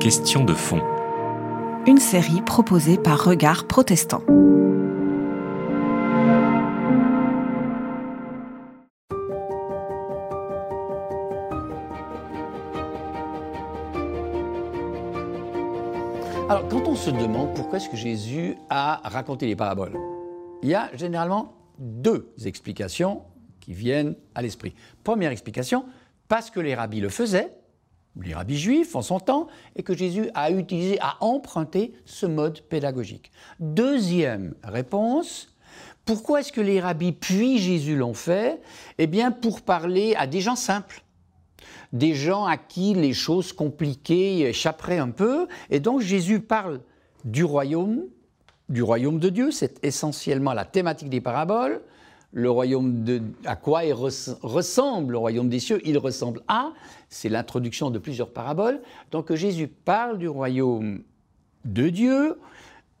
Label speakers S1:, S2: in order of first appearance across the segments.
S1: Question de fond.
S2: Une série proposée par Regard Protestant.
S3: Alors, quand on se demande pourquoi est-ce que Jésus a raconté les paraboles, il y a généralement deux explications qui viennent à l'esprit. Première explication, parce que les rabbis le faisaient, les rabbis juifs en son temps, et que Jésus a utilisé, a emprunté ce mode pédagogique. Deuxième réponse, pourquoi est-ce que les rabbis puis Jésus l'ont fait? Eh bien, pour parler à des gens simples des gens à qui les choses compliquées échapperaient un peu. Et donc Jésus parle du royaume, du royaume de Dieu, c'est essentiellement la thématique des paraboles. Le royaume de, à quoi il ressemble le royaume des cieux Il ressemble à, c'est l'introduction de plusieurs paraboles. Donc Jésus parle du royaume de Dieu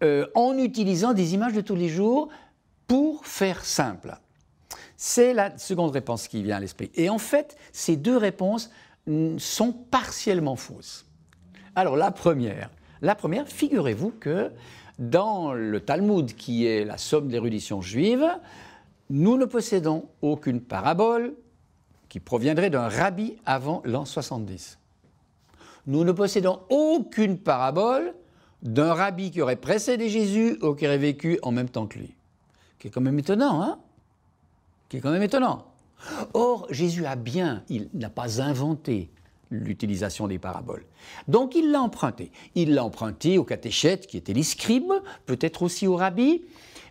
S3: euh, en utilisant des images de tous les jours pour faire simple. C'est la seconde réponse qui vient à l'esprit. Et en fait, ces deux réponses sont partiellement fausses. Alors la première, la première, figurez-vous que dans le Talmud, qui est la somme d'érudition juive, nous ne possédons aucune parabole qui proviendrait d'un rabbi avant l'an 70. Nous ne possédons aucune parabole d'un rabbi qui aurait précédé Jésus ou qui aurait vécu en même temps que lui. Qui est quand même étonnant, hein? Qui est quand même étonnant. Or, Jésus a bien, il n'a pas inventé l'utilisation des paraboles. Donc il l'a emprunté. Il l'a emprunté aux catéchètes qui étaient les scribes, peut-être aussi aux rabbis,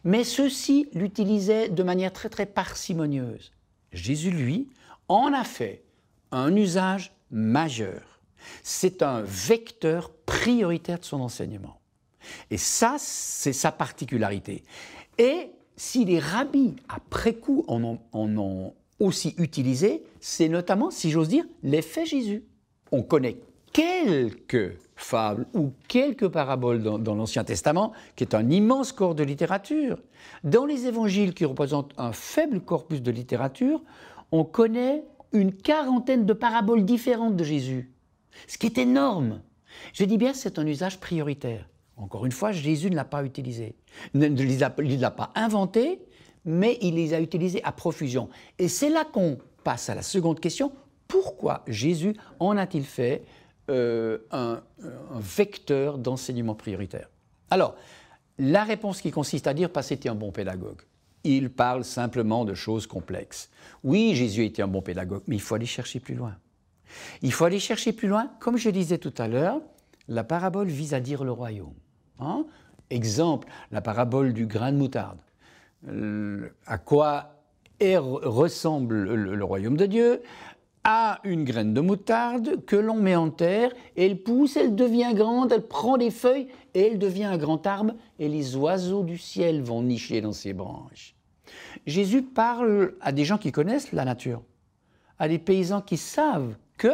S3: mais ceux-ci l'utilisaient de manière très très parcimonieuse. Jésus, lui, en a fait un usage majeur. C'est un vecteur prioritaire de son enseignement. Et ça, c'est sa particularité. Et si les rabbis, après coup, en ont, aussi utilisé, c'est notamment, si j'ose dire, l'effet Jésus. On connaît quelques fables ou quelques paraboles dans, l'Ancien Testament, qui est un immense corps de littérature. Dans les évangiles, qui représentent un faible corpus de littérature, on connaît une quarantaine de paraboles différentes de Jésus, ce qui est énorme. Je dis bien, c'est un usage prioritaire. Encore une fois, Jésus ne l'a pas utilisé. Il ne les a pas inventé, mais il les a utilisés à profusion. Et c'est là qu'on passe à la seconde question. Pourquoi Jésus en a-t-il fait euh, un, un, vecteur d'enseignement prioritaire Alors, la réponse qui consiste à dire parce était un bon pédagogue. Il parle simplement de choses complexes. Oui, Jésus était un bon pédagogue, mais il faut aller chercher plus loin. Il faut aller chercher plus loin. Comme je disais tout à l'heure, la parabole vise à dire le royaume. Hein? Exemple, la parabole du grain de moutarde. à quoi ressemble le, royaume de Dieu? À une graine de moutarde que l'on met en terre, elle pousse, elle devient grande, elle prend des feuilles et elle devient un grand arbre et les oiseaux du ciel vont nicher dans ses branches. Jésus parle à des gens qui connaissent la nature, à des paysans qui savent que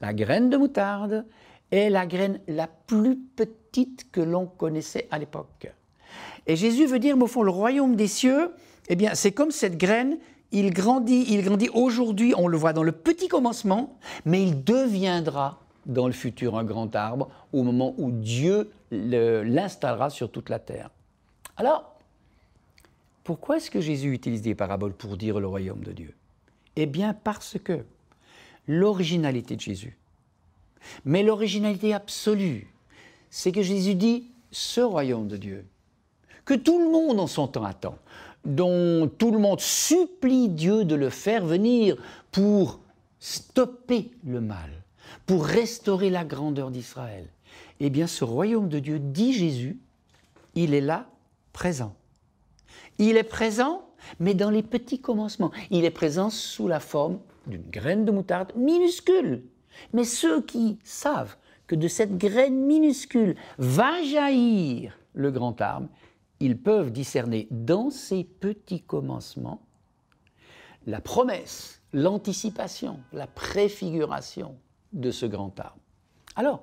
S3: la graine de moutarde est la graine la plus petite que l'on connaissait à l'époque. Et Jésus veut dire, au fond, le royaume des cieux, eh bien, c'est comme cette graine, il grandit, il grandit aujourd'hui, on le voit dans le petit commencement, mais il deviendra dans le futur un grand arbre au moment où Dieu l'installera sur toute la terre. Alors, pourquoi est-ce que Jésus utilise des paraboles pour dire le royaume de Dieu? Eh bien, parce que l'originalité de Jésus, mais l'originalité absolue, c'est que Jésus dit ce royaume de Dieu, que tout le monde en son temps attend, dont tout le monde supplie Dieu de le faire venir pour stopper le mal, pour restaurer la grandeur d'Israël. Eh bien, ce royaume de Dieu, dit Jésus, il est là, présent. Il est présent, mais dans les petits commencements. Il est présent sous la forme d'une graine de moutarde minuscule. Mais ceux qui savent que de cette graine minuscule va jaillir le grand arbre, ils peuvent discerner dans ces petits commencements la promesse, l'anticipation, la préfiguration de ce grand arbre. Alors,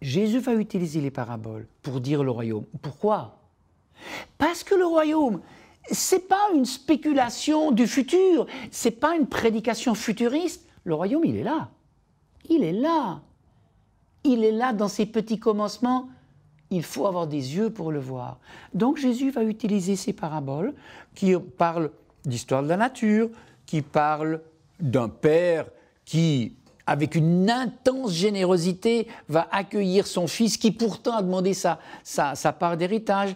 S3: Jésus va utiliser les paraboles pour dire le royaume. Pourquoi? Parce que le royaume, c'est pas une spéculation du futur, c'est pas une prédication futuriste. Le royaume, il est là. Il est là. il est là dans ses petits commencements. Il faut avoir des yeux pour le voir. Donc Jésus va utiliser ces paraboles qui parlent d'histoire de la nature, qui parlent d'un père qui, avec une intense générosité, va accueillir son fils qui pourtant a demandé sa, sa, part d'héritage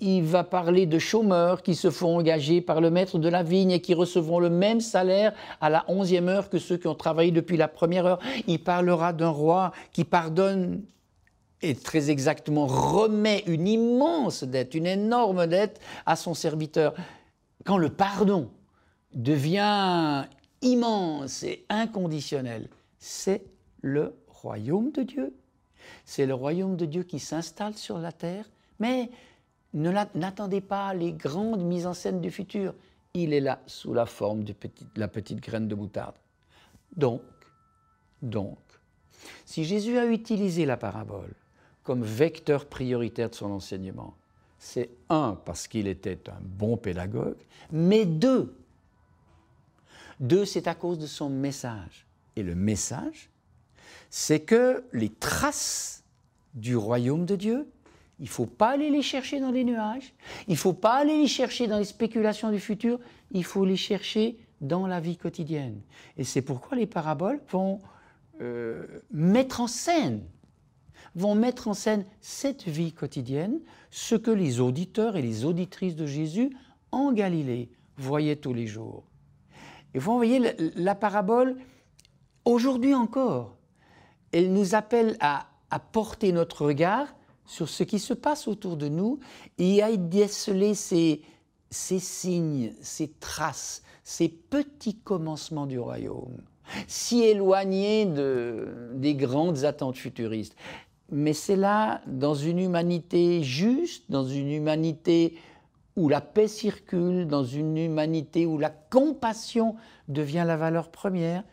S3: il va parler de chômeurs qui se font engager par le maître de la vigne et qui recevront le même salaire à la onzième heure que ceux qui ont travaillé depuis la première heure. Il parlera d'un roi qui pardonne et très exactement remet une immense dette, une énorme dette à son serviteur. Quand le pardon devient immense et inconditionnel, c'est le royaume de Dieu. C'est le royaume de Dieu qui s'installe sur la terre, mais N'attendez pas les grandes mises en scène du futur. Il est là sous la forme de la petite graine de moutarde. Donc, donc, si Jésus a utilisé la parabole comme vecteur prioritaire de son enseignement, c'est un, parce qu'il était un bon pédagogue, mais deux, deux, c'est à cause de son message. Et le message, c'est que les traces du royaume de Dieu il ne faut pas aller les chercher dans les nuages, il ne faut pas aller les chercher dans les spéculations du futur, il faut les chercher dans la vie quotidienne. Et c'est pourquoi les paraboles vont euh, mettre en scène, vont mettre en scène cette vie quotidienne, ce que les auditeurs et les auditrices de Jésus en Galilée voyaient tous les jours. Et vous voyez, la, parabole, aujourd'hui encore, elle nous appelle à, porter notre regard sur ce qui se passe autour de nous et à y déceler ces, ces signes, ces traces, ces petits commencements du royaume, si éloignés de, des grandes attentes futuristes. Mais c'est là, dans une humanité juste, dans une humanité où la paix circule, dans une humanité où la compassion devient la valeur première,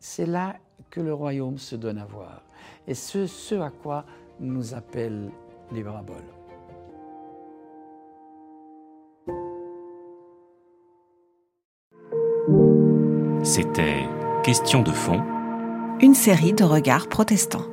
S3: c'est là que le royaume se donne à voir. Et ce, ce à quoi nous appelle les paraboles.
S1: C'était Question de fond.
S2: Une série de regards protestants.